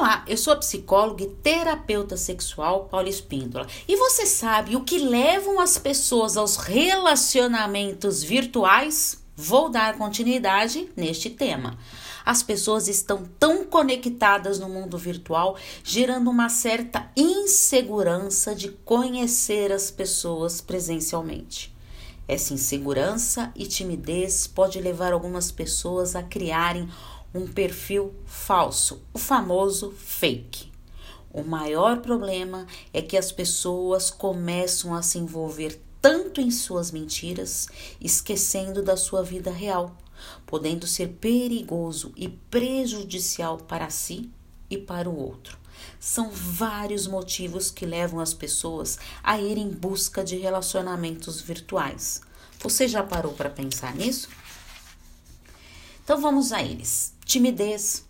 Olá, eu sou psicóloga e terapeuta sexual Paula Espíndola. E você sabe o que levam as pessoas aos relacionamentos virtuais? Vou dar continuidade neste tema. As pessoas estão tão conectadas no mundo virtual, gerando uma certa insegurança de conhecer as pessoas presencialmente. Essa insegurança e timidez pode levar algumas pessoas a criarem um perfil falso, o famoso fake. O maior problema é que as pessoas começam a se envolver tanto em suas mentiras, esquecendo da sua vida real, podendo ser perigoso e prejudicial para si e para o outro. São vários motivos que levam as pessoas a ir em busca de relacionamentos virtuais. Você já parou para pensar nisso? Então vamos a eles: timidez,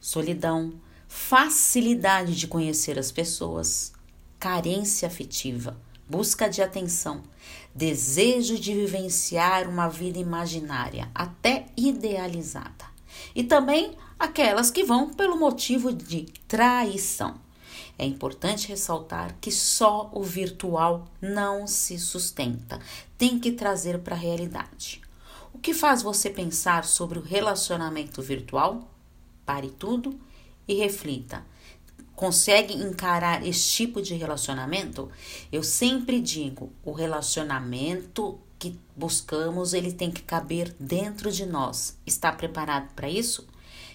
solidão, facilidade de conhecer as pessoas, carência afetiva, busca de atenção, desejo de vivenciar uma vida imaginária, até idealizada. E também aquelas que vão pelo motivo de traição. É importante ressaltar que só o virtual não se sustenta, tem que trazer para a realidade. O que faz você pensar sobre o relacionamento virtual? Pare tudo e reflita. Consegue encarar esse tipo de relacionamento? Eu sempre digo, o relacionamento que buscamos, ele tem que caber dentro de nós. Está preparado para isso?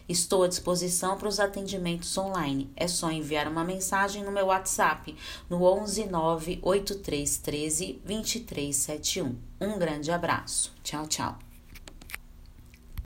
Estou à disposição para os atendimentos online. É só enviar uma mensagem no meu WhatsApp no 11 98313 2371. Um grande abraço. Tchau, tchau.